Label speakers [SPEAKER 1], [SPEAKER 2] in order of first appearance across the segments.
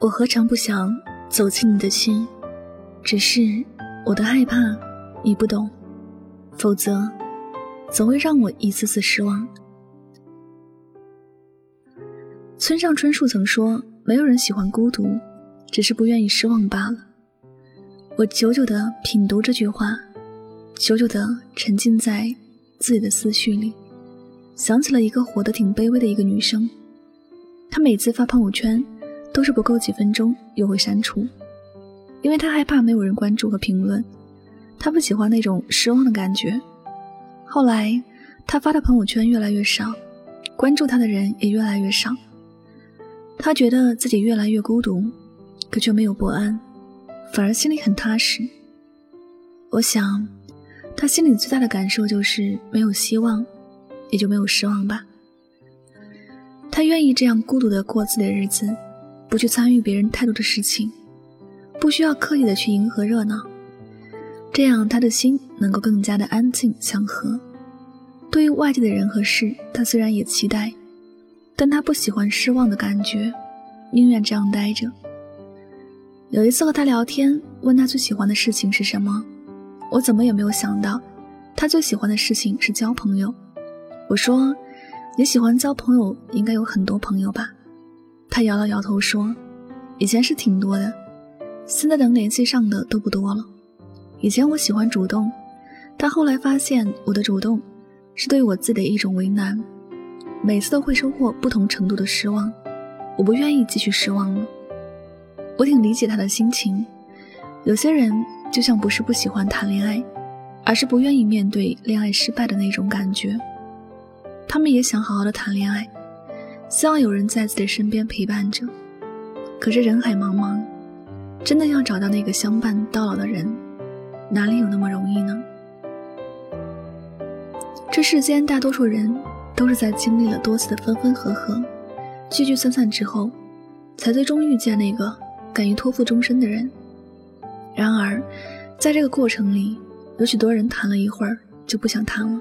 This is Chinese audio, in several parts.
[SPEAKER 1] 我何尝不想走进你的心，只是我的害怕你不懂，否则总会让我一次次失望。村上春树曾说：“没有人喜欢孤独，只是不愿意失望罢了。”我久久地品读这句话，久久地沉浸在自己的思绪里，想起了一个活得挺卑微的一个女生。她每次发朋友圈，都是不够几分钟又会删除，因为他害怕没有人关注和评论，他不喜欢那种失望的感觉。后来，他发的朋友圈越来越少，关注他的人也越来越少。他觉得自己越来越孤独，可却没有不安。反而心里很踏实。我想，他心里最大的感受就是没有希望，也就没有失望吧。他愿意这样孤独的过自己的日子，不去参与别人太多的事情，不需要刻意的去迎合热闹，这样他的心能够更加的安静祥和。对于外界的人和事，他虽然也期待，但他不喜欢失望的感觉，宁愿这样待着。有一次和他聊天，问他最喜欢的事情是什么，我怎么也没有想到，他最喜欢的事情是交朋友。我说：“你喜欢交朋友，应该有很多朋友吧？”他摇了摇头说：“以前是挺多的，现在能联系上的都不多了。以前我喜欢主动，但后来发现我的主动是对我自己的一种为难，每次都会收获不同程度的失望，我不愿意继续失望了。”我挺理解他的心情，有些人就像不是不喜欢谈恋爱，而是不愿意面对恋爱失败的那种感觉。他们也想好好的谈恋爱，希望有人在自己身边陪伴着。可是人海茫茫，真的要找到那个相伴到老的人，哪里有那么容易呢？这世间大多数人都是在经历了多次的分分合合、聚聚散散之后，才最终遇见那个。敢于托付终身的人。然而，在这个过程里，有许多人谈了一会儿就不想谈了。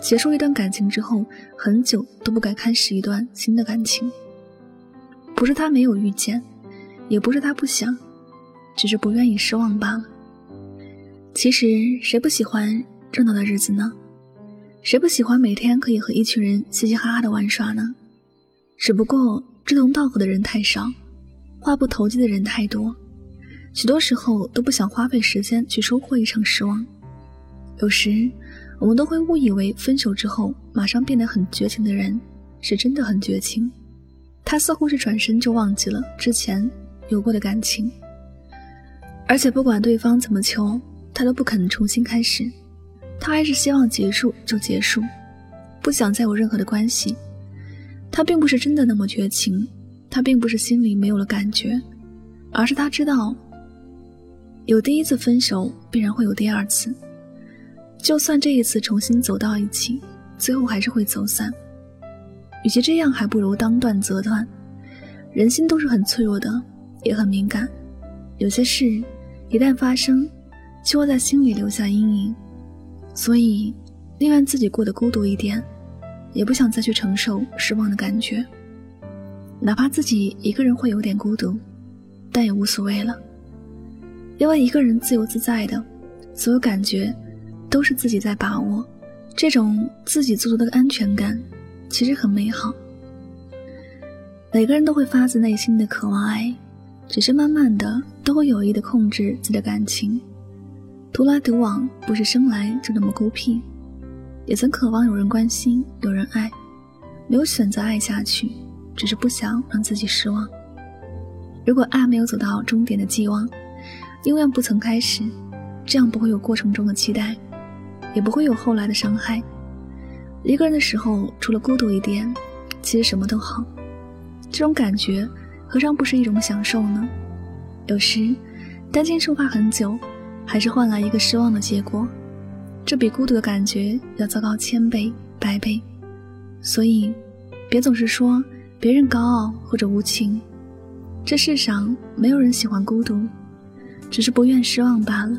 [SPEAKER 1] 结束一段感情之后，很久都不敢开始一段新的感情。不是他没有遇见，也不是他不想，只是不愿意失望罢了。其实，谁不喜欢热闹的日子呢？谁不喜欢每天可以和一群人嘻嘻哈哈的玩耍呢？只不过志同道合的人太少。话不投机的人太多，许多时候都不想花费时间去收获一场失望。有时，我们都会误以为分手之后马上变得很绝情的人，是真的很绝情。他似乎是转身就忘记了之前有过的感情，而且不管对方怎么求，他都不肯重新开始。他还是希望结束就结束，不想再有任何的关系。他并不是真的那么绝情。他并不是心里没有了感觉，而是他知道，有第一次分手必然会有第二次，就算这一次重新走到一起，最后还是会走散。与其这样，还不如当断则断。人心都是很脆弱的，也很敏感，有些事一旦发生，就会在心里留下阴影。所以，宁愿自己过得孤独一点，也不想再去承受失望的感觉。哪怕自己一个人会有点孤独，但也无所谓了，因为一个人自由自在的，所有感觉都是自己在把握，这种自给自足的安全感其实很美好。每个人都会发自内心的渴望爱，只是慢慢的都会有意的控制自己的感情，独来独往不是生来就那么孤僻，也曾渴望有人关心，有人爱，没有选择爱下去。只是不想让自己失望。如果爱没有走到终点的寄望，永远不曾开始，这样不会有过程中的期待，也不会有后来的伤害。一个人的时候，除了孤独一点，其实什么都好。这种感觉何尝不是一种享受呢？有时，担惊受怕很久，还是换来一个失望的结果，这比孤独的感觉要糟糕千倍百倍。所以，别总是说。别人高傲或者无情，这世上没有人喜欢孤独，只是不愿失望罢了。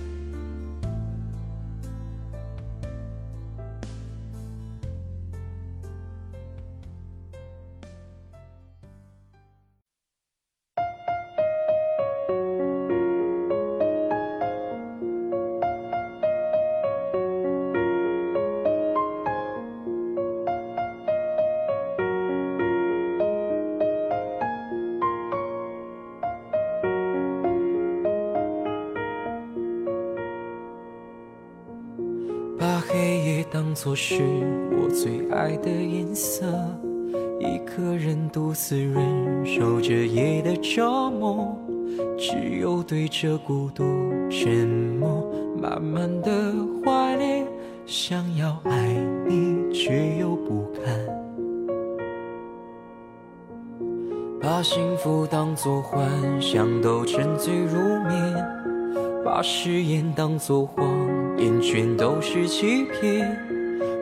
[SPEAKER 2] 当作是我最爱的颜色，一个人独自忍受着夜的折磨，只有对着孤独沉默，慢慢的怀念，想要爱你却又不敢，把幸福当作幻想都沉醉入眠，把誓言当作谎眼圈都是欺骗。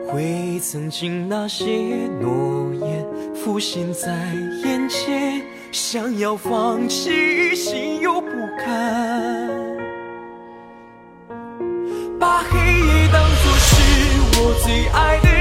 [SPEAKER 2] 回忆曾经那些诺言浮现在眼前，想要放弃，心又不甘。把黑夜当作是我最爱的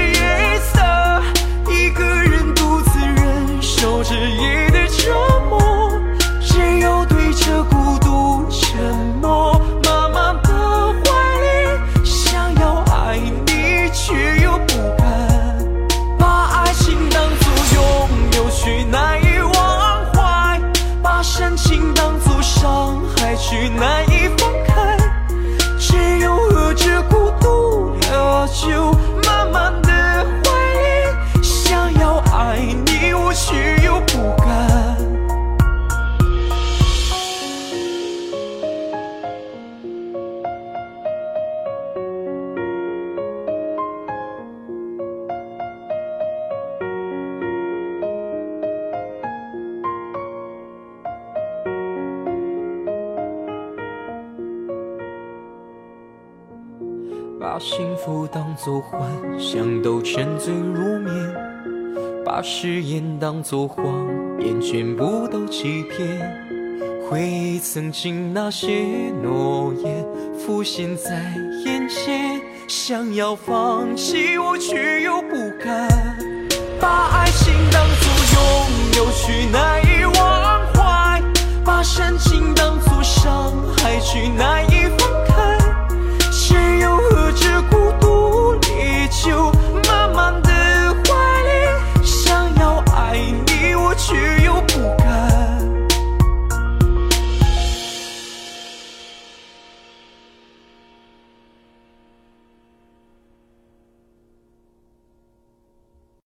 [SPEAKER 2] 把幸福当作幻想都沉醉入眠把誓言当作谎言全部都欺骗回忆曾经那些诺言浮现在眼前想要放弃我却又不敢把爱情当作拥有却难以忘怀把深情当作伤害却难以